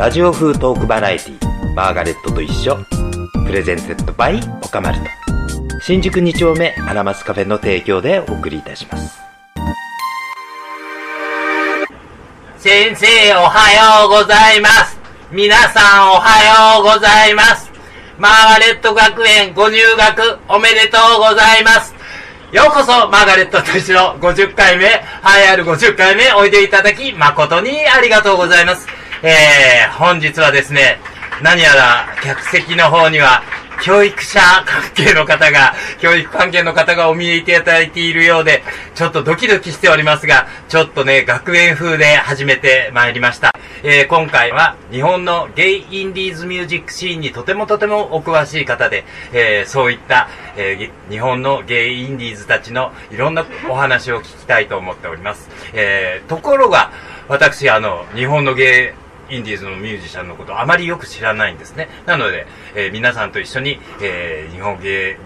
ラジオ風トークバラエティマーガレットと一緒。プレゼンセットバイオカマルト。新宿2丁目アラマスカフェの提供でお送りいたします。先生おはようございます。皆さんおはようございます。マーガレット学園ご入学おめでとうございます。ようこそマーガレットと一緒50回目、はいある50回目おいでいただき誠にありがとうございます。えー、本日はですね、何やら客席の方には教育者関係の方が、教育関係の方がお見えいただいているようで、ちょっとドキドキしておりますが、ちょっとね、学園風で始めてまいりました。えー、今回は日本のゲイインディーズミュージックシーンにとてもとてもお詳しい方で、えー、そういった、えー、日本のゲイインディーズたちのいろんなお話を聞きたいと思っております。え、ところが、私、あの、日本のゲイインディーズのミュージシャンのことあまりよく知らないんですね。なので、えー、皆さんと一緒に、えー、日本芸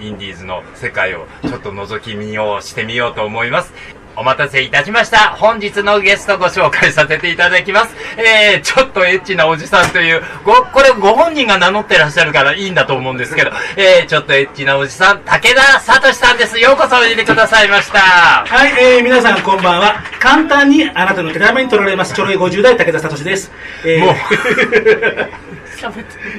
インディーズの世界をちょっと覗き見ようしてみようと思います。お待たせいたしました。本日のゲストご紹介させていただきます。えー、ちょっとエッチなおじさんという、ご、これご本人が名乗ってらっしゃるからいいんだと思うんですけど、えー、ちょっとエッチなおじさん、武田聡さんです。ようこそおいでくださいました。はい、えー、皆さんこんばんは。簡単にあなたの手玉に取られます、ちょろい50代武田聡です。えー、もう。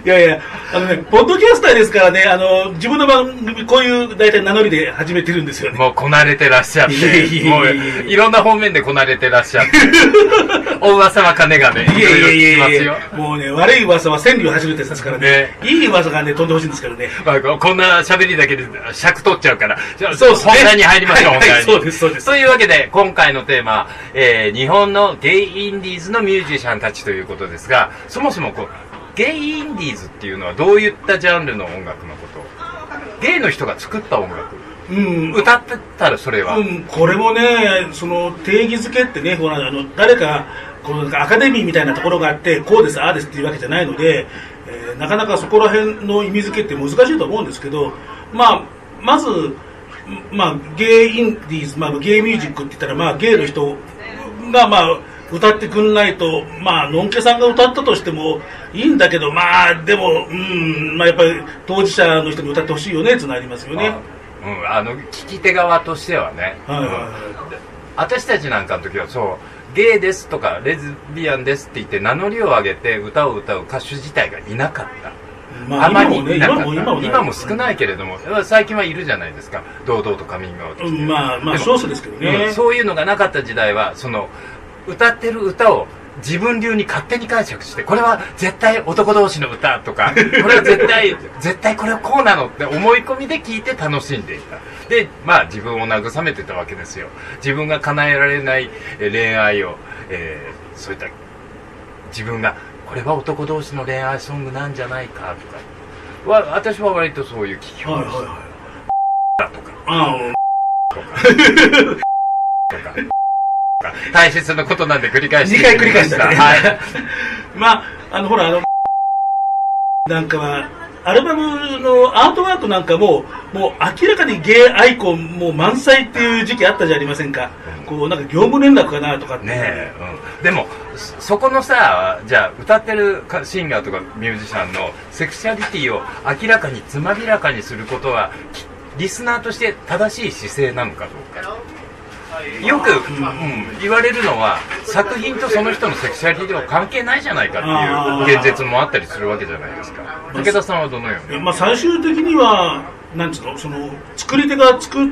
いやいや、あのね、ポッドキャスターですからね、あの、自分の番組、こういう大体名乗りで始めてるんですよね。もうこなれてらっしゃって、もういろんな方面でこなれてらっしゃって、お噂は金がね、いやいやいやいやもうね、悪い噂は千里を走るってですからね、いい噂がね、飛んでほしいんですけどね。まあ、こんな喋りだけで尺取っちゃうから、じゃあ、そう。本題に入りましょう、本題に。そうです、そうです。というわけで、今回のテーマ、えー、日本のゲイインディーズのミュージシャンたちということですが、そもそもこう、ゲイインディーズっていうのはどういったジャンルの音楽のこと？ゲイの人が作った音楽。うん、歌ってたらそれは、うん、これもねその定義づけってねほらあの誰かこのアカデミーみたいなところがあってこうですああですっていうわけじゃないので、えー、なかなかそこら辺の意味付けって難しいと思うんですけど、まあ、まず、まあ、ゲイインディーズ、まあ、ゲイミュージックって言ったら、まあ、ゲイの人が、まあ、歌ってくんないと、まあ、のんけさんが歌ったとしてもいいんだけど、まあ、でも、うん、まあ、やっぱり当事者の人に歌ってほしいよねってなりますよね。うん、あの、聞き手側としてはね。はいはいはい、私たちなんかの時はそう、ゲイですとか、レズビアンですって言って名乗りを上げて歌を歌う歌手自体がいなかった。まあ、あまりいなかった。今も今も少ないけれども、最近はいるじゃないですか。堂々とカミングアウトして、まあまあ少数ですけどね、うん、そういうのがなかった時代はその歌ってる歌を自分流に勝手に解釈してこれは絶対男同士の歌とか これは絶対絶対これはこうなのって思い込みで聞いて楽しんでいた。でまあ自分を慰めてたわけですよ。自分が叶えられない恋愛を、えー、そういった自分がこれは男同士の恋愛ソングなんじゃないかとか。は私は割とそういう聞き方をして、はいはいはい、とか、とか大切なことなんで繰り返して2回繰り返した、ね、はい。まあ、あの、ほら、あの、なんかは、アルバムのアートワークなんかも、もう明らかにゲイアイコンもう満載っていう時期あったじゃありませんか。こう、なんか業務連絡かなとかねうん。でも、そこのさ、じゃあ歌ってるシンガーとかミュージシャンのセクシャリティを明らかにつまびらかにすることは、リスナーとして正しい姿勢なのかどうか。よく、うん、言われるのは作品とその人のセクシャリティは関係ないじゃないかっていう現実もあったりするわけじゃないですか。武田さんはどのように、まあ、最終的にはなんつうのその作り手が作っ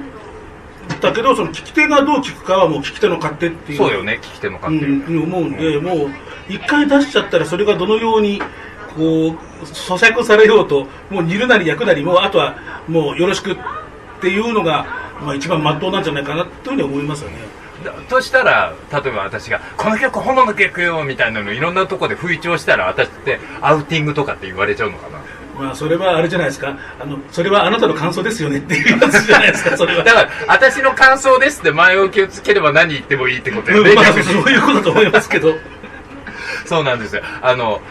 たけどその聞き手がどう聞くかはもう聞き手の勝手っていう。そうよね聞き手の勝手、うん、思うんで、うん、もう一回出しちゃったらそれがどのようにこう咀嚼されようともう煮るなり焼くなりもうあとはもうよろしくっていうのがまあ、一番まっとうなんじゃないかなというふうに思いますよね。としたら例えば私が「この曲本物の曲よ」みたいなのいろんなとこで吹聴したら私ってアウティングとかって言われちゃうのかな？まあそれはあれじゃないですか。あのそれはあなたの感想ですよねっていうやつじゃないですか それは。だから私の感想ですって前置きをつければ何言ってもいいってことよね、まあ、そういうことだと思いますけど。そうなんですよ。あの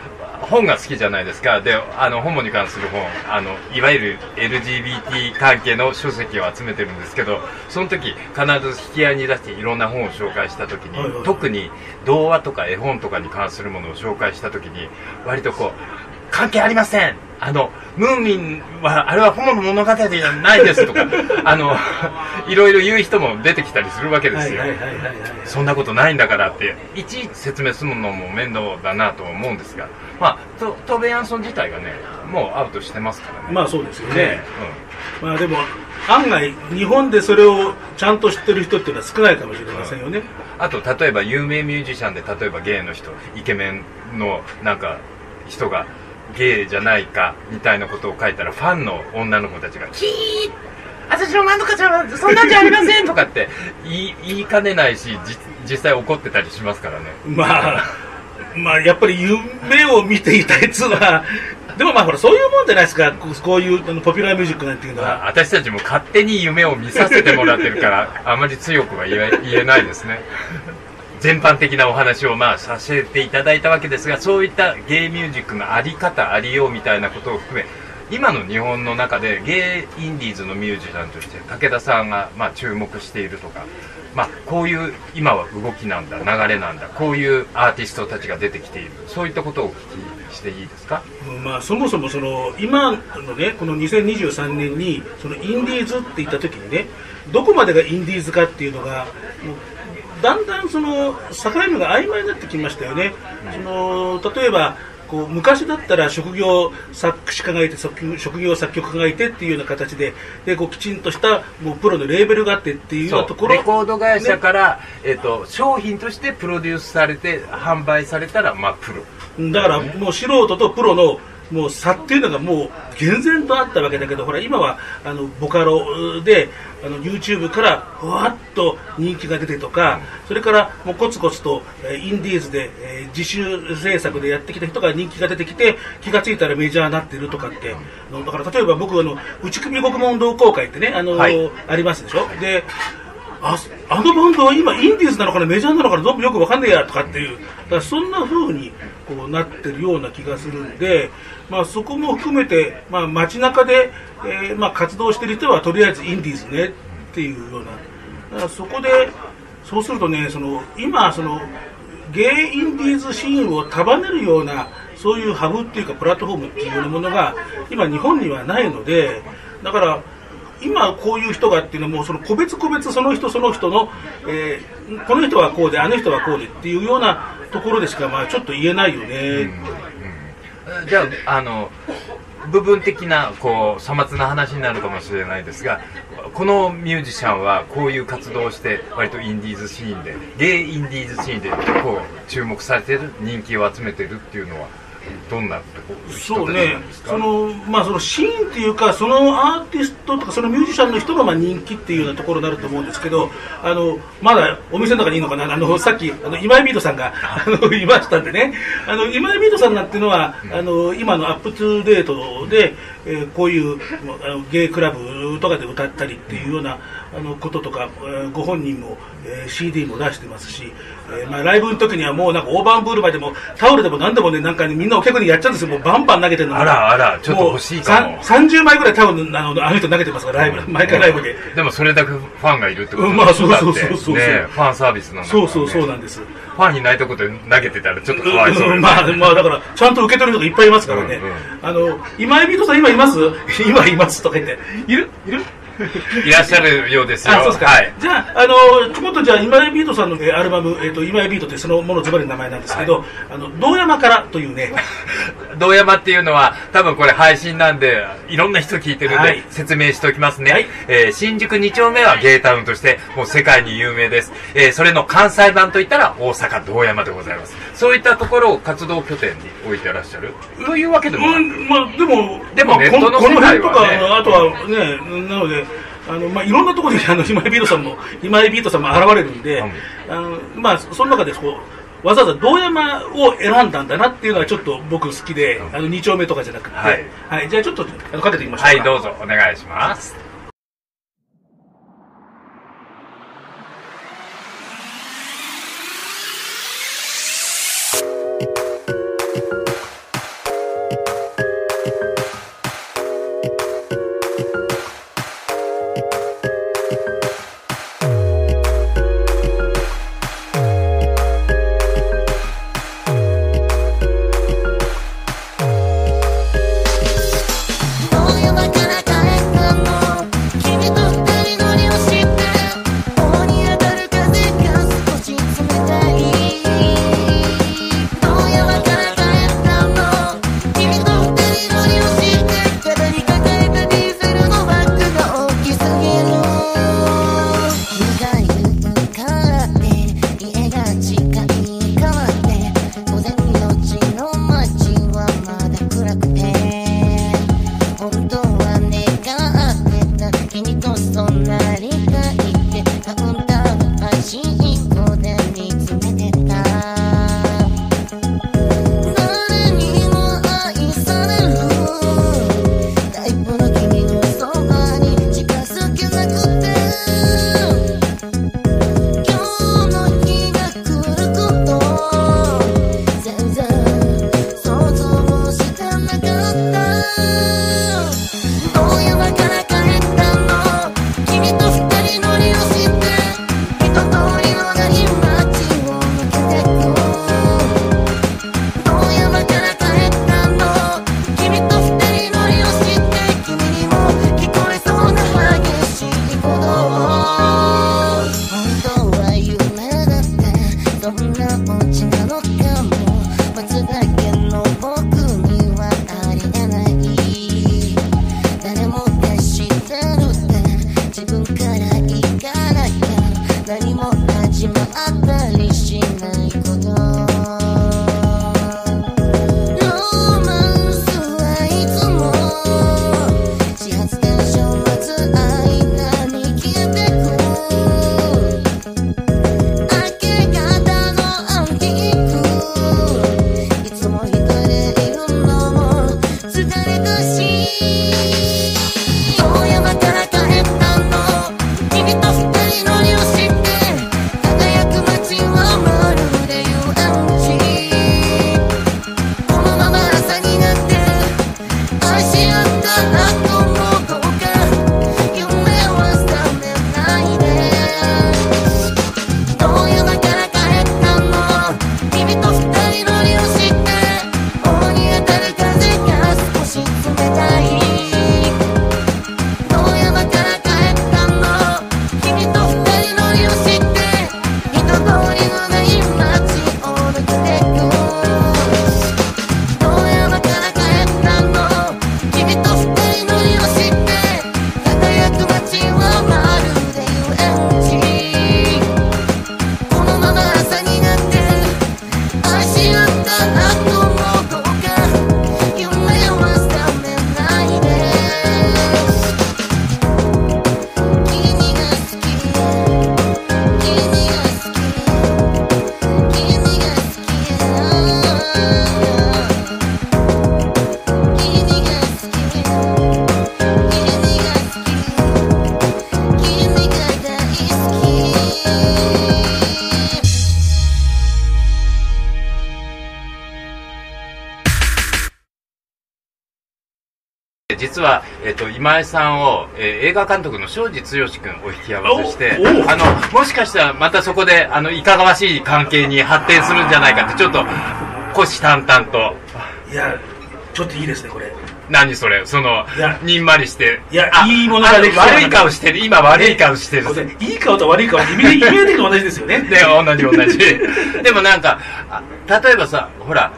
本が好きじゃないですか。であのホモに関する本あのいわゆる LGBT 関係の書籍を集めてるんですけどその時必ず引き合いに出していろんな本を紹介した時に、特に童話とか絵本とかに関するものを紹介した時に割とこう関係ありません。あのムーミンはあれはホモの物語じゃないですとか あのいろいろ言う人も出てきたりするわけですよ、はいはいはいはいはい。そんなことないんだからっていちいち説明するのも面倒だなと思うんですが、まあ、トトーベ・ヤンソン自体がねもうアウトしてますからね。まあそうですよね。ね。まあでも案外日本でそれをちゃんと知ってる人っていうのは少ないかもしれませんよね、あと例えば有名ミュージシャンで例えばゲイの人イケメンのなんか人がゲイじゃないかみたいなことを書いたらファンの女の子たちが「キー私のなんとかちゃんはそんなんじゃありません」とかって 言い言いかねないしじ実際怒ってたりしますからね。まあまあやっぱり夢を見ていたやつは でもまあほらそういうもんじゃないですか。こうこういうあのポピュラーミュージックなんていうのは。あ私たちも勝手に夢を見させてもらってるからあまり強くは言え言えないですね全般的なお話をまあさせていただいたわけですがそういったゲイミュージックのあり方ありようみたいなことを含め今の日本の中でゲイインディーズのミュージシャンとして武田さんがまあ注目しているとか、まあ、こういう今は動きなんだ流れなんだこういうアーティストたちが出てきているそういったことをお聞きしていいですか？まあ、そもそもその今のねこの2023年にそのインディーズって言った時にねどこまでがインディーズかっていうのがだんだんその境目が曖昧になってきましたよね、その例えばこう昔だったら職業作詞家がいて職職業作曲家がいてっていうような形ででこうきちんとしたもうプロのレーベルがあってっていうようなところ。レコード会社から、えっと商品としてプロデュースされて販売されたら、まあ、プロ。だからもう素人とプロのもう差っていうのがもう厳然とあったわけだけどほら今はあのボカロであの YouTube からふわっと人気が出てとかそれからもうコツコツとえーインディーズで、えー自主制作でやってきた人が人気が出てきて気がついたらメジャーになってるとかってだから例えば僕あの内首獄門同好会ってねあの、はい。ありますでしょ？でああのバンドは今インディーズなのかなメジャーなのかなどうもよくわかんねえやとかっていう。だからそんな風にこうなってるような気がするんで、まあ、そこも含めて、まあ、街中で、えーまあ、活動してる人はとりあえずインディーズねっていうような。だからそこでそうするとねその今そのゲイインディーズシーンを束ねるようなそういうハブっていうかプラットフォームっていうものが今日本にはないのでだから今こういう人がっていうのもその個別個別その人その人の、えーこの人はこうであの人はこうでっていうようなところでしかまあちょっと言えないよね、うんじゃああの部分的なこう粗末な話になるかもしれないですがこのミュージシャンはこういう活動をして割とインディーズシーンでゲイインディーズシーンでこう注目されてる人気を集めてるっていうのは？どんなそうね。そのまあそのシーンっていうかそのアーティストとかそのミュージシャンの人がまあ人気っていうようなところになると思うんですけどあのまだお店の中にいいのかな？あのさっきあの今井ビートさんがあのいましたんでね。あの今井ビートさんなんていうのはあの今の up to date で、えーこういうあのゲイクラブとかで歌ったりっていうようなあのこととか、えーご本人も、えー CD も出してますし、えーまあ、ライブの時にはもうなんか大盤振る舞いでもタオルでも何でもねなんかねみんなお客にやっちゃうんですよ。もうバンバン投げてるのあらあらちょっと欲しいかも。うさん30枚ぐらいタオルあのあの人投げてますからライブ毎回ライブで、でもそれだけファンがいるってことうんまあそうそうそうそうねファンサービスなんだね、そうそうそうなんです。ファンいないとこで投げてたらちょっとかわいそうよね。うんまあ、まあだからちゃんと受け取る人がいっぱいいますからね、うんうん。あの今井ビートさん今います？今いますとか言って。いる？いる？いらっしゃるようですよ。あそうですか、はい。じゃあ、あのちょこっとじゃあ、今井ビートさんの、えーアルバム、えー、と今井ビートってそのものズバリの名前なんですけど、あの道山からというね、道山っていうのは多分これ配信なんでいろんな人聞いてるんで、はい。説明しておきますね、はい。えー新宿2丁目はゲイタウンとしてもう世界に有名です、えーそれの関西版といったら大阪道山でございます。そういったところを活動拠点に置いてらっしゃる？というわけでもなく、うんまあ、でも、でもまあネットのここの世界辺とか、はねあとはね、なので、あのまあ、いろんなところにあの今井ビートさんも、今井ビートさんも現れるんで、うん。あのまあ、その中でこう、わざわざ道山を選んだんだなっていうのはちょっと僕好きで、あの2丁目とかじゃなくて、はい。はい、じゃあちょっとかけていきましょうか。はいどうぞ。お願いします今井さんを、えー映画監督の庄司剛君お引き合わせしてあのもしかしたらまたそこであのいかがわしい関係に発展するんじゃないかってちょっと虎視眈々と。いやちょっといいですねこれ。何それ？そのにんまりして。いやあいいものができ悪い顔してる。今悪い顔してる。いい顔と悪い顔ってイメージイメージと同じですよね。で 同じ同じ。でもなんかあ例えばさほら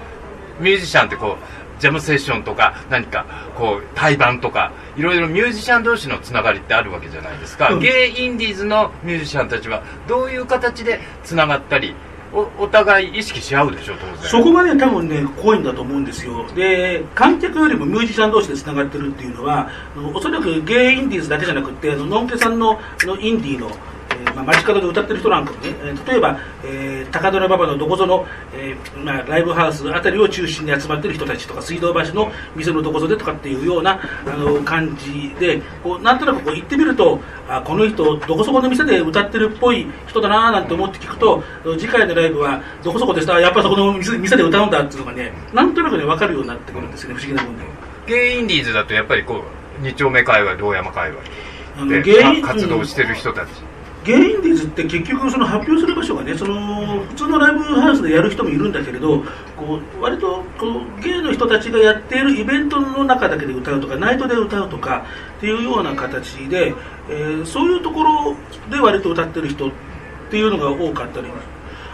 ミュージシャンってこうジャムセッションとか何かこう対バンとかいろいろミュージシャン同士のつながりってあるわけじゃないですか、うん。ゲイインディーズのミュージシャンたちはどういう形でつながったりおお互い意識し合うでしょ当然。そこがね多分ね濃いんだと思うんですよ。で観客よりもミュージシャン同士でつながってるっていうのはおそらくゲイインディーズだけじゃなくってあのノンケさんのあのインディーの、えーまあ、街角で歌ってる人なんかもね、えー例えば、えー高田馬場のどこぞの、えーまあ、ライブハウスあたりを中心に集まってる人たちとか水道橋の店のどこぞでとかっていうようなあの感じでこうなんとなくこう行ってみるとあこの人どこそこの店で歌ってるっぽい人だなーなんて思って聞くと次回のライブはどこそこでしたやっぱそこの店店で歌うんだっていうのがねなんとなくね分かるようになってくるんですよね不思議なもんで。ゲイインディーズだとやっぱりこう二丁目界隈堂山界隈で活動してる人たち、ゲイインディーズって結局その発表する場所がねその普通のライブハウスでやる人もいるんだけれどこう割とこうゲイの人たちがやっているイベントの中だけで歌うとかナイトで歌うとかっていうような形で、えーそういうところで割と歌ってる人っていうのが多かったり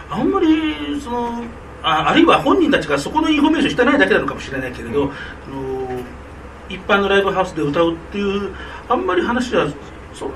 あんまりそのああるいは本人たちがそこのインフォメーションしてないだけなのかもしれないけれど、その一般のライブハウスで歌うっていうあんまり話はそんな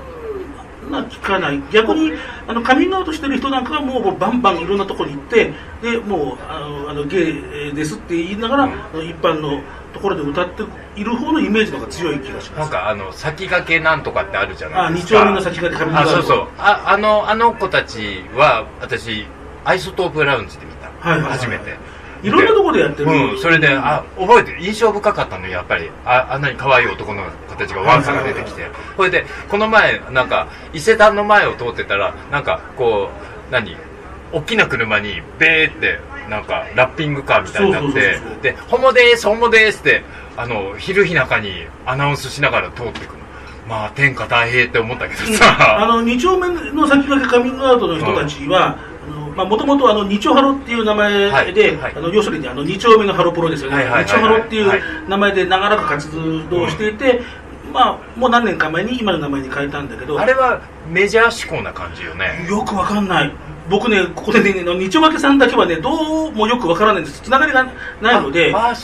聞かない。逆にあのカミングアウトしてる人なんかはもうバンバンいろんなところに行ってでもうあのあのゲイですって言いながら、あの一般のところで歌っている方のイメージの方が強い気がします。なんかあの先駆けなんとかってあるじゃなあ二いですか。丁目の先駆けカミングアウトあそうそう。ああのあの子たちは私アイソトープラウンジで見た、はいはいはい。初めていろんなところでやってる。うんそれであ覚えてる印象深かったのよやっぱり。ああんなに可愛い男の子たちがワンサが出てきて。それでこの前なんか伊勢丹の前を通ってたらなんかこう何？大きな車にベーってなんかラッピングカーみたいになってで「ホモですホモです」ってあの昼日中にアナウンスしながら通ってくるまあ天下太平って思ったけどあさ、の2丁目の先駆けカミングアウトの人たちは、もともと二丁ハロっていう名前で、あの要するにあの2丁目のハロプロですよね、二丁ハロっていう名前で長らく活動していて、まあ、もう何年か前に今の名前に変えたんだけど、あれはメジャー志向な感じよね。よくわかんない。僕ね、ここでね、二丁分けさんだけはね、どうもよくわからないんです。つながりがないので、あ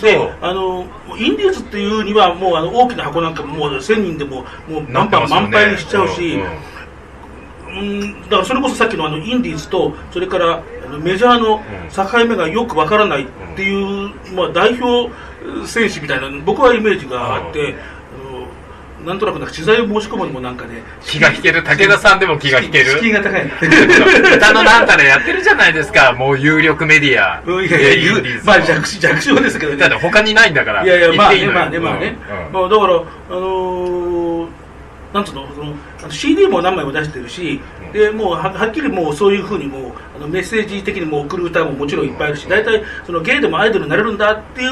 あの、インディーズっていうには、もうあの大きな箱なんかももう1000人でも、もうバンバン満杯にしちゃうし、うんうんうん、だからそれこそさっきのあのインディーズとそれからメジャーの境目がよくわからないっていう、まあ、代表選手みたいな僕はイメージがあって、なんとなくなんか知財を申し込むにもなんかね気が引ける。武田さんでも気が引ける。敷居が高い。歌のなんたらやってるじゃないですか。もう有力メディア。うんいやいやまあ弱小弱小ですけどね。だって他にないんだから。いやいやまあねまあねまあね、うんうん。まあだからあのーなんつうのその CD も何枚も出してるし、うん。でもうははっきりもうそういうふうにもうあのメッセージ的にも送る歌ももちろんいっぱいあるし大体そのゲイでもアイドルになれるんだっていう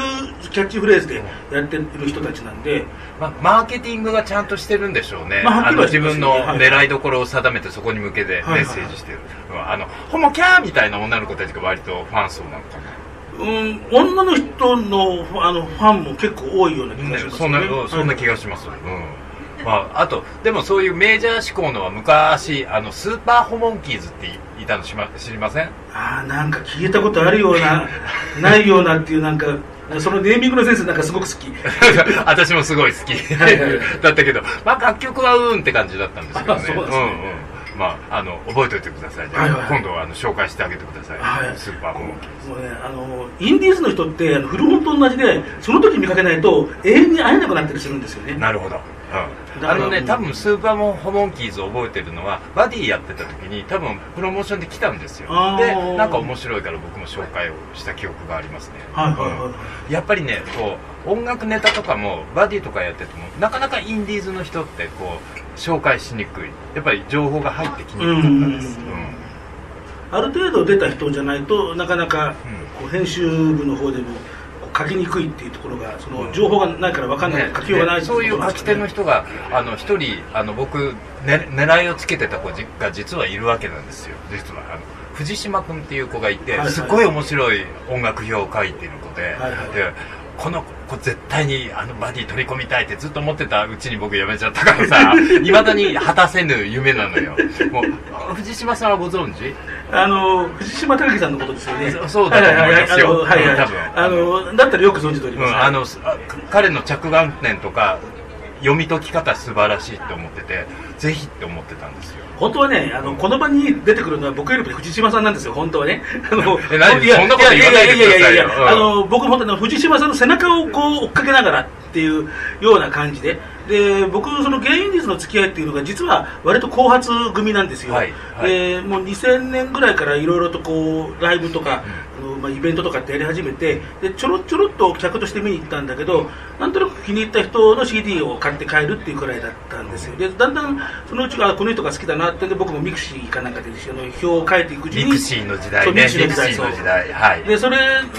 キャッチフレーズでやってる人たちなんで、まあ、マーケティングがちゃんとしてるんでしょうね、まあはっきり自分のはい。狙いどころを定めてそこに向けてメッセージしてる、うんあのホモキャーみたいな女の子たちが割とファン層なのかな。うん、女の人のあのファンも結構多いような気がしますそんな、ねそんな気がします、うんまあ、あとでもそういうメジャー志向のは昔あのスーパーホモンキーズっていたのし、ま、知りません？ああなんか聞いたことあるような ないようなっていうなんかそのネーミングのセンスなんかすごく好き。私もすごい好き。だったけど、まあ、楽曲はうーんって感じだったんですけどね。あそうですね。んうん。まあ、あの覚えておいてください、はいはい。今度はあの紹介してあげてください、はいスーパーホモンキーズ。もうね、あのインディーズの人ってあの古本と同じでその時見かけないと永遠に会えなくなったりするんですよね。なるほど、うん、あのね多分スーパーモンホモンキーズ覚えてるのはバディやってた時に多分プロモーションで来たんですよ。でなんか面白いから僕も紹介をした記憶がありますね。はいはいはい。うん。やっぱりねこう音楽ネタとかもバディとかやっててもなかなかインディーズの人ってこう紹介しにくい。やっぱり情報が入ってきにくかったです、ある程度出た人じゃないとなかなかうん。こう編集部の方でも書きにくいっていうところがその情報がないから分かんない、ね。書きようがないでそういう書き手の人人があの一人あの僕、ね、狙いをつけてた子が実はいるわけなんですよ。実はあの藤島君っていう子がいて、はいはい。すごい面白い音楽表を書いてる子で,、はいはい。でこの子絶対にあのバディ取り込みたいってずっと思ってたうちに僕辞めちゃったからさ いまだに果たせぬ夢なのよ。もう 藤島さんはご存知？あの藤島貴樹さんのことですよね。そそうだと思いますよ。はいはいはい。うん多分。あのだったらよく存じております、うん、あの彼の着眼点とか読み解き方素晴らしいって思っててぜひって思ってたんですよ。本当はねあのこの場に出てくるのは僕よりも藤島さんなんですよ本当はね。あの え何？いやそんなこと言わないでくださいよ。あの僕も本当に藤島さんの背中をこう追っかけながらっていうような感じで。で僕その芸人率の付き合いっていうのが実は割と後発組なんですよ、はいはい。でもう2000年ぐらいからいろいろとこうライブとか、まあ、イベントとかってやり始めてでちょろちょろっと客として見に行ったんだけどなんとなく気に入った人の CD を買って帰るっていうくらいだったんですよ。でだんだんそのうちあこの人が好きだなってんで僕も mixi かなんかであの表を書いていくうちに mixi の時代ね。 mixi の時代はい。でそれ、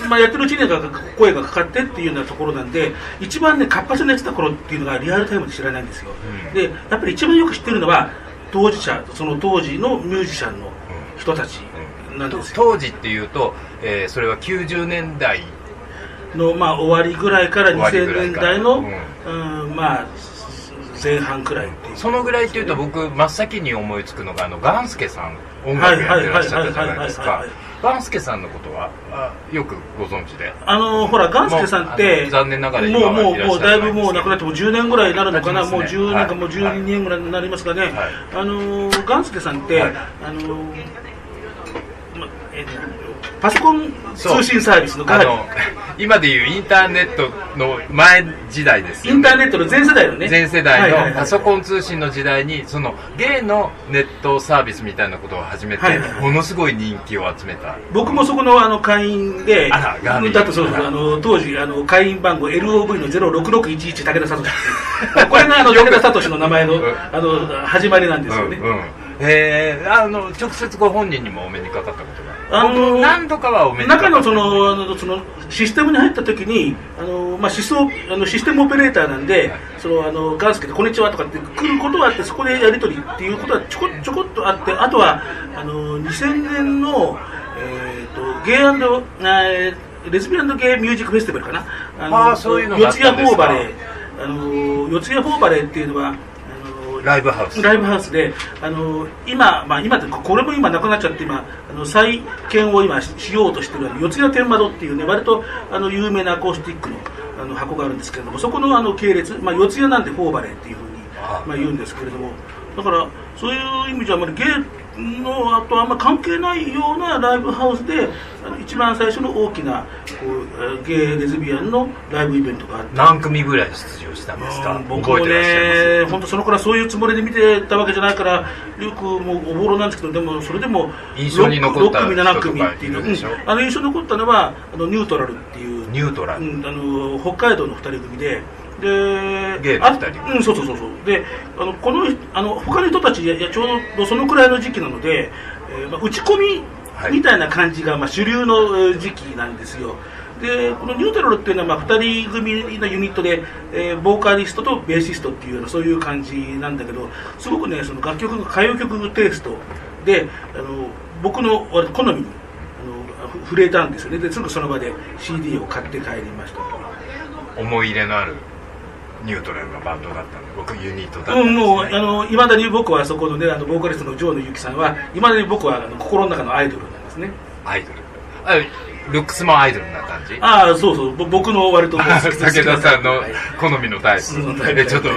まあ、やってるうちに声がかかってっていうようなところなんで一番ね活発にやってた頃っていうのがリアルタイムで知らないんですよ、うん。でやっぱり一番よく知ってるのは当事者その当時のミュージシャンの人たち当時っていうと、えーそれは90年代。の、まあ、終わりぐらいから終わりぐ2000らいから。年代の、ううんまあ前半くらいっていう。そのぐらいっていうと僕真っ先に思いつくのがあのガンスケさん音楽やってらっしゃったじゃないですか。はいはいはいはいはい。はいガンスケさんのことはあよくご存知で？あのほらガンスケさんっての残念ながら今もうはもうもうだいぶもう亡くなっても10年ぐらいになるのかな、もう経ちますね。10年かもうはい12年ぐらいになりますかね、はい。あのガンスケさんって、はい。あのパソコン通信サービスのガーディあの今でいうインターネットの前時代ですよ、インターネットの全世代のね。全世代のパソコン通信の時代にそのゲイのネットサービスみたいなことを始めてはいはいはい。ものすごい人気を集めた。僕もそこのあの会員で、あそうそうあの当時あの会員番号 LOV の06611武田聡。これがあの武田聡の名前のうん。あの始まりなんですよね。うんうん。えー、あの直接ご本人にもお目にかかったことがあの何度かはお目にかかった中のそのあのそのシステムに入った時にあの、まあ、シスオあのシステムオペレーターなんで、そのあのガンスケで「こんにちは」とかって来ることはあってそこでやり取りっていうことはちょこちょこっとあってあとはあの2000年の、えー、とゲイえーレズビアンゲイミュージックフェスティバルかな。あのあーそういうの四谷フォーバレー。あの四谷フォーバレーっていうのはライブハウス。ライブハウスで、あの今、まあ、今これも今なくなっちゃって今あの再建を今ししようとしてる四谷天窓っていうね割とあの有名なアコースティックのあの箱があるんですけれどもそこのあの系列、まあ、四谷なんでフォーバレーっていうふうにあ。まあ、言うんですけれどもだからそういう意味じゃあまりゲイのあとあんま関係ないようなライブハウスであの一番最初の大きなこうえーゲイレズビアンのライブイベントがあって何組ぐらい出場したんですか？うん僕もね、本当その頃はそういうつもりで見てたわけじゃないから、よくもうおぼろなんですけど、でもそれでも印象に残った6組、7組っていうの、うん。あの印象に残ったのはあのニュートラルっていう、ニュートラル、うんあの北海道の2人組で。であゲイの二人うん、そうそうそうそう。であのこのあの他の人たちいやちょうどそのくらいの時期なので、えーまあ、打ち込みはい。みたいな感じが、まあ、主流のえー時期なんですよ。でこのニュートラルっていうのは、まあ、2人組のユニットで、えーボーカリストとベーシストっていうようなそういう感じなんだけどすごくねその楽曲が歌謡曲テイストであの僕の好みにあのふ触れたんですよね。ですぐその場で CD を買って帰りましたと。思い入れのあるニュートラルなバンドだったんで僕ユニットだったんです、うん、ねもうあのいまだに僕はそこのねあのボーカリストの城野由紀さんはいまだに僕はあの心の中のアイドルなんですね。アイドル。あルックスもアイドルな感じ？ああそうそう。ぼ僕の割と武田さんのはい。好みのタイプ。うんタイプえちょっと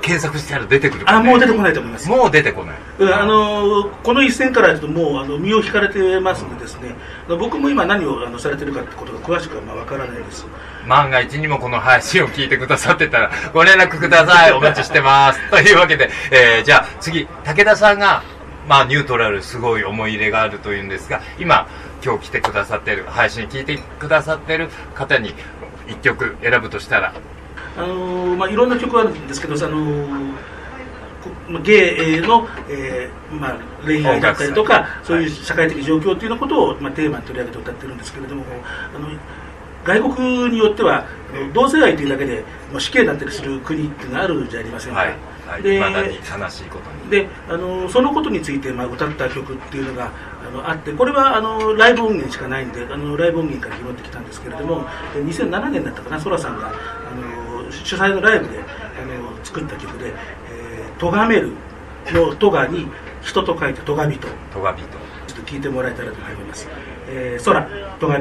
検索したら出てくるか、ね、あもう出てこないと思いますもう出てこない。うんあのこの一戦からもうあの身を引かれてますんでですね。僕も今何をあのされてるかってことが詳しくはまあわからないです。万が一にもこの配信を聞いてくださってたらご連絡ください。お待ちしてます。というわけで、えーじゃあ次武田さんがまあニュートラルすごい思い入れがあるというんですが今今日来てくださってる配信聞いてくださってる方に一曲選ぶとしたら。あのまあ、いろんな曲あるんですけど、あのこまあゲイの、えーまあ、恋愛だったりとかそういう社会的状況っていうようなことを、まあ、テーマに取り上げて歌ってるんですけれどもあの外国によっては同性愛というだけでもう死刑になったりする国っていうのがあるじゃありませんか、はい。はい。で未だに悲しいことに。であのそのことについて、まあ、歌った曲っていうのがあのあってこれはあのライブ音源しかないんであのライブ音源から拾ってきたんですけれどもで2007年だったかなそらさんがあの主催のライブであの作った曲で「とがめる」の「とが」に「人」と書いて「とが人」と。がびと。ちょっと聞いてもらえたらと思います。えー、空、とが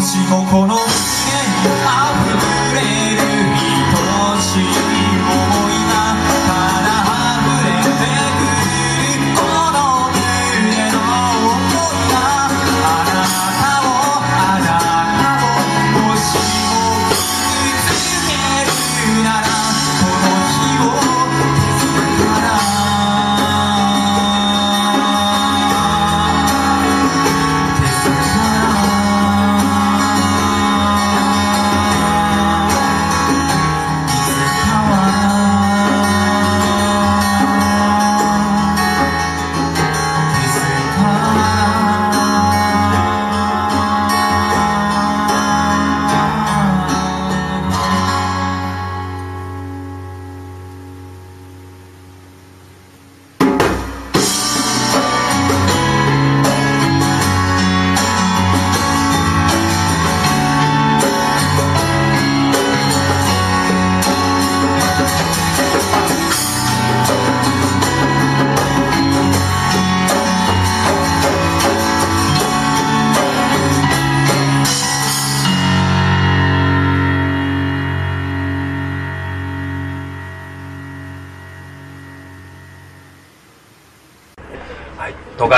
もし心。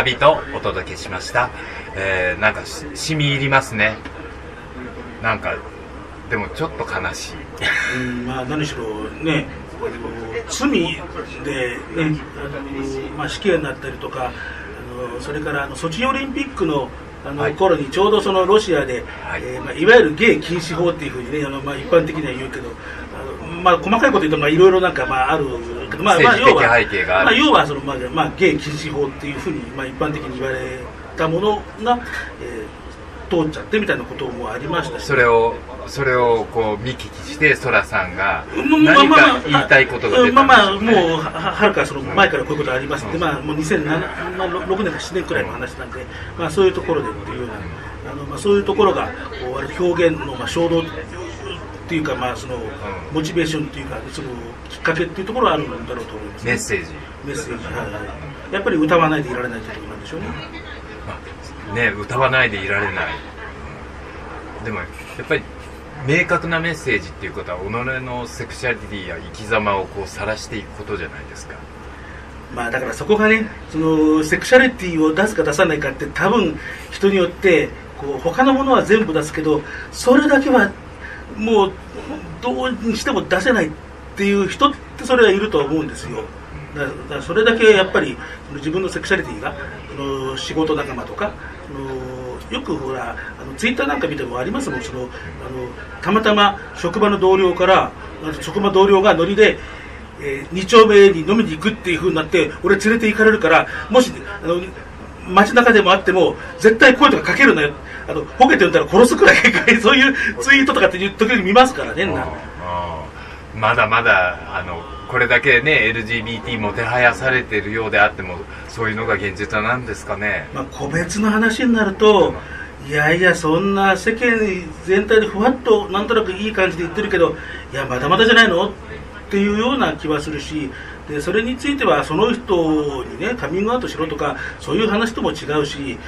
はい、トガビとお届けしました。えー、なんかし、染み入りますね。なんか、でもちょっと悲しい。うんまあ、何しろね、罪で、ねあのまあ、死刑になったりとか、あのそれからあのソチオリンピックのあの、はい頃にちょうどそのロシアで、はいいえーまあ、いわゆるゲイ禁止法っていうふうにね、あのまあ、一般的には言うけど、まあ、細かいこと言うとまあいろいろなんかまああるけど、まあ、まあ要は背景がある。まあ、要はその、まあまあ、ゲイ禁止法っていうふうに、まあ、一般的に言われたものが、えー通っちゃってみたいなこともありましたしそれを、それをこう見聞きして、ソラさんがまあ何まあまあか言いたいことが出まあまあ、たんでしょうね。もうははるかその前からこういうことありますって、うんまあ、もう2006年か7年くらいの話なんで、まあ、そういうところでっていうような、あのまあ、そういうところがこう表現のまあ衝動っていうか、まあ、そのモチベーションっていうか、そのきっかけっていうところはあるんだろうと思います、メッセージ。メッセージ、はいはいやっぱり歌わないでいられないということなんでしょうね。まあね、歌わないでいられない。でも、やっぱり、明確なメッセージっていうことは、己のセクシャリティや生き様をこう晒していくことじゃないですか。まあだからそこがね、そのセクシャリティを出すか出さないかって多分人によってこう他のものは全部出すけど、それだけはもうどうにしても出せないっていう人ってそれはいると思うんですよ。だからそれだけやっぱり自分のセクシャリティがその仕事仲間とかよくほらあのツイッターなんか見てもありますもんそのあのたまたま職場の同僚から職場同僚がノリでえー、2丁目に飲みに行くっていう風になって俺連れて行かれるからもしあの街中でもあっても絶対声とかかけるなよ。あのボケてんだら殺すくらい そういうツイートとかっていう時々見ますからねな。うんまだまだあのこれだけね LGBT もてはやされてるようであってもそういうのが現実なんですかね。まあ、個別の話になるといやいやそんな世間全体でふわっとなんとなくいい感じで言ってるけどいやまだまだじゃないの？っていうような気はするしでそれについてはその人にねカミングアウトしろとかそういう話とも違うし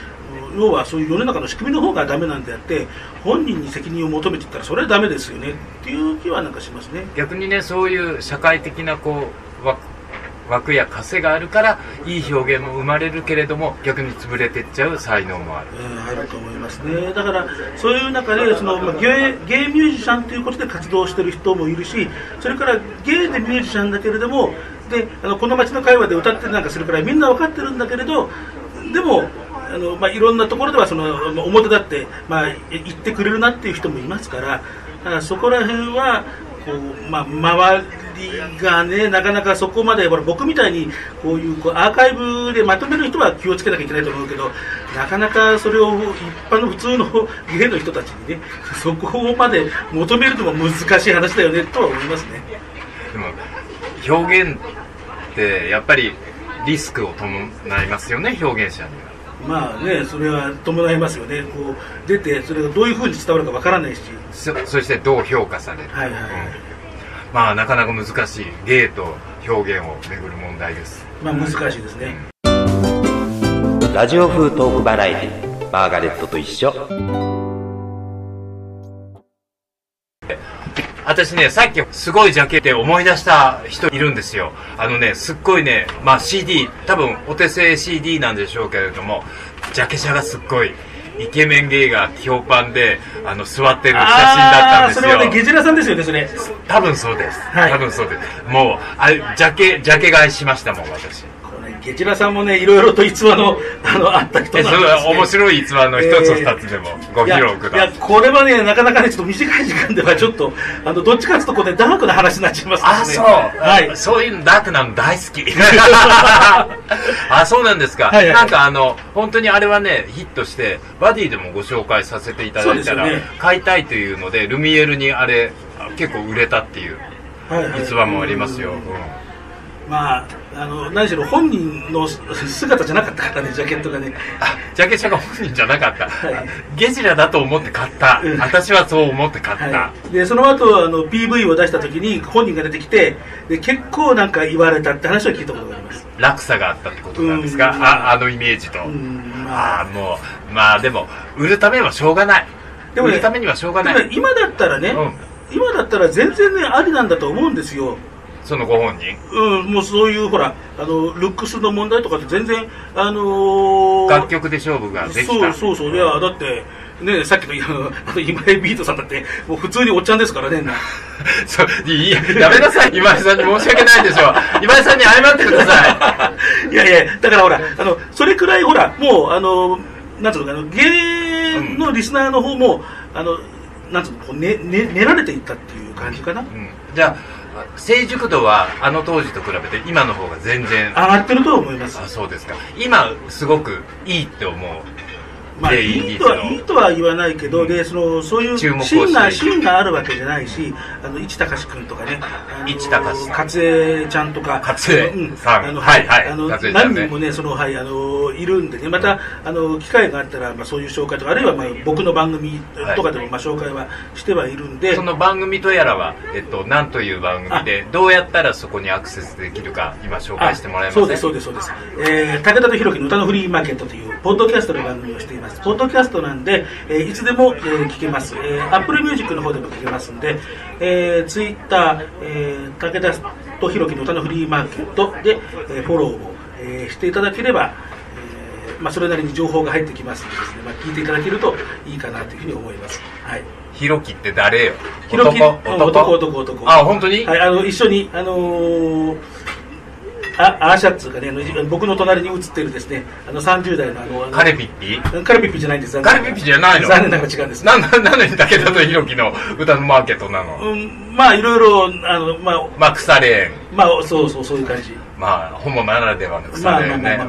要はそういう世の中の仕組みの方がダメなんであって本人に責任を求めていったらそれはダメですよねっていう気はなんかしますね。逆にねそういう社会的なこう枠枠や枷があるからいい表現も生まれるけれども逆に潰れてっちゃう才能もあるえーあると思いますねだからそういう中でその、まあ、ゲイゲイミュージシャンということで活動してる人もいるしそれからゲイでミュージシャンだけれどもであのこの街の会話で歌ってなんかするからみんな分かってるんだけれどでもあの、まあ、いろんなところではその表立って、まあ、言ってくれるなっていう人もいますからからそこら辺はこう、まあ、周りがねなかなかそこまでほら僕みたいにこういうこうアーカイブでまとめる人は気をつけなきゃいけないと思うけどなかなかそれを一般の普通のゲイの人たちにねそこまで求めるのも難しい話だよねとは思いますね。表現ってやっぱりリスクを伴いますよね表現者には。まあね、それは伴いますよね、こう出て、それがどういうふうに伝わるかわからないし、そそしてどう評価される、はいはいはい。うん。まあなかなか難しい芸と表現をめぐる問題です。まあ難しいですね。ラジオ風トークバラエティマーガレットと一緒私ね、さっきすごいジャケで思い出した人いるんですよ。あのね、すっごいね、まあ CD、多分お手製 CD なんでしょうけれども、ジャケ写がすっごい、イケメン芸が評判で、あの、座ってる写真だったんですよ。それはね、ゲジラさんですよね、それ。多分そうです。はい多分そうです。もう、あれ、ジャケ、ジャケ買いしましたもん、私。ゲジラさんもね、いろいろと逸話の、あの、あった人なんです、ね。は面白い逸話の一つえー二つでもご披露ください。いやこれはねなかなかねちょっと短い時間ではちょっとあのどっちかというとこうねダークな話になっちゃいますからあ、ねそう。はいそういうのダークなの大好き。あ、そうなんですか。はいはいなんかあの、本当にあれはね、ヒットして、バディでもご紹介させていただいたら、ね買いたいというので、ルミエールにあれ、結構売れたっていうはいはい逸話もありますよ。うんまああの何しろ本人の姿じゃなかったからねジャケットがね。あ、ジャケ写が本人じゃなかった。はい。ゲジラだと思って買った。うん。私はそう思って買った。はい、でその後あの PV を出した時に本人が出てきてで結構なんか言われたって話を聞いたことがあります。落差があったってことなんですか、うん。ああのイメージと、うん。まあ。ああもうまあでも売るためはしょうがない。でもね売るためにはしょうがない。今だったらね、うん。今だったら全然ねありなんだと思うんですよそのご本人？うん、もうそういうほらあのルックスの問題とかって全然あのー楽曲で勝負ができた。そうそうそう。いやだってねさっきの あの今井ビートさんだってもう普通におっちゃんですからね。そういややめなさい。今井さんに申し訳ないでしょ。今井さんに謝ってください。いやいやだからほらあのそれくらいほらもうあのなんつうのかな芸のリスナーの方も、あのなんつうのこう、ねね、練られていったっていう感じかな、うん。じゃあ成熟度はあの当時と比べて今の方が全然上がってるとは思います。あそうですか。今すごくいいって思うまあ、でいいとはいいとは言わないけど、でそのそういう芯が芯があるわけじゃないし、あの市隆君とかね、市隆勝江ちゃんとか、勝江うん。さん。あのはいはい。あの何人もね、そのはいあのいるんでね、またあの機会があったらまあそういう紹介とかあるいはまあ僕の番組とかでもまあ紹介はしてはいるんで、その番組とやらは、えっと、何という番組で、どうやったらそこにアクセスできるか、今紹介してもらえますそうですそうですそうです、えー、武田と弘樹の歌のフリーマーケットというポッドキャストの番組をしています。ポッドキャストなんで、えーいつでも、えー聞けます、えー、Apple Music の方でも聞けますんで、えー、Twitter、えー、武田と弘樹の歌のフリーマーケットで、えーフォローを、えーしていただければ、えーまあ、それなりに情報が入ってきますのでですね、まあ、聞いていただけるといいかなというふうに思います。はい。ひろきって誰よ？ひろき男？うん男男男。あ、本当に、はい、あの一緒に、あのーあアーシャっつうかね僕の隣に映ってるですねあの30代のあのあのカレピッピ？カレピッピじゃないんです。カレピッピじゃないの？残念ながら違うんです。な、な、なのに武田とひろきの歌のマーケットなの、うん、まあいろいろあのまあまあ、腐れ縁。まあそうそうそういう感じ。まあ、ホモならではのま腐れ縁ね。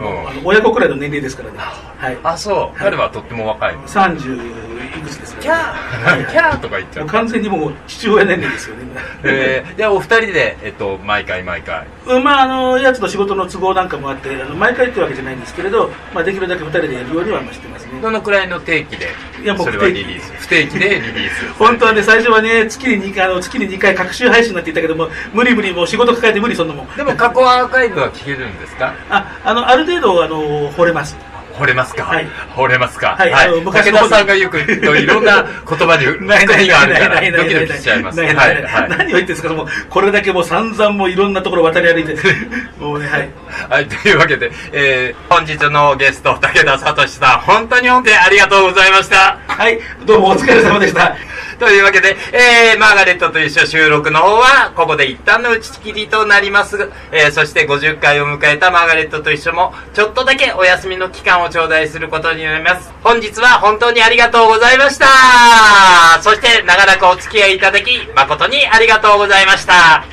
親子くらいの年齢ですからね。はい。あ、そう。彼はとっても若い。30ですキかャーキャーとか言っちゃう。完全にもう父親年齢ですよねえー、で、お二人で、えっと、毎回毎回。うんまああのやつの仕事の都合なんかもあってあの毎回ってわけじゃないんですけれど、まあ、できるだけ2人でやるようにはまあしてますねどのくらいの定期で、いやもうそれはリリース。不定期でリリース。本当はね最初はね月に2回あの月に2回各週配信になっていたけども無理無理もう仕事抱えて無理そんなもんでも過去アーカイブは聞けるんですか？ああのある程度あの惚れます惚れますか、はい。惚れますか？はいあの昔の武田さんがよく言ういろんな言葉に含みがあるからドキドキしちゃいます。何を言ってるんですか？もうこれだけもう散々もういろんなところ渡り歩いて。もうねはい。はい、というわけで、えー、本日のゲスト、武田聡さん、本当に本当にありがとうございました。はいどうもお疲れ様でしたというわけで、えー、マーガレットと一緒収録の方は、ここで一旦の打ち切りとなります。えー、そして50回を迎えたマーガレットと一緒も、ちょっとだけお休みの期間を頂戴することになります。本日は本当にありがとうございました。そして、長らくお付き合いいただき、誠にありがとうございました。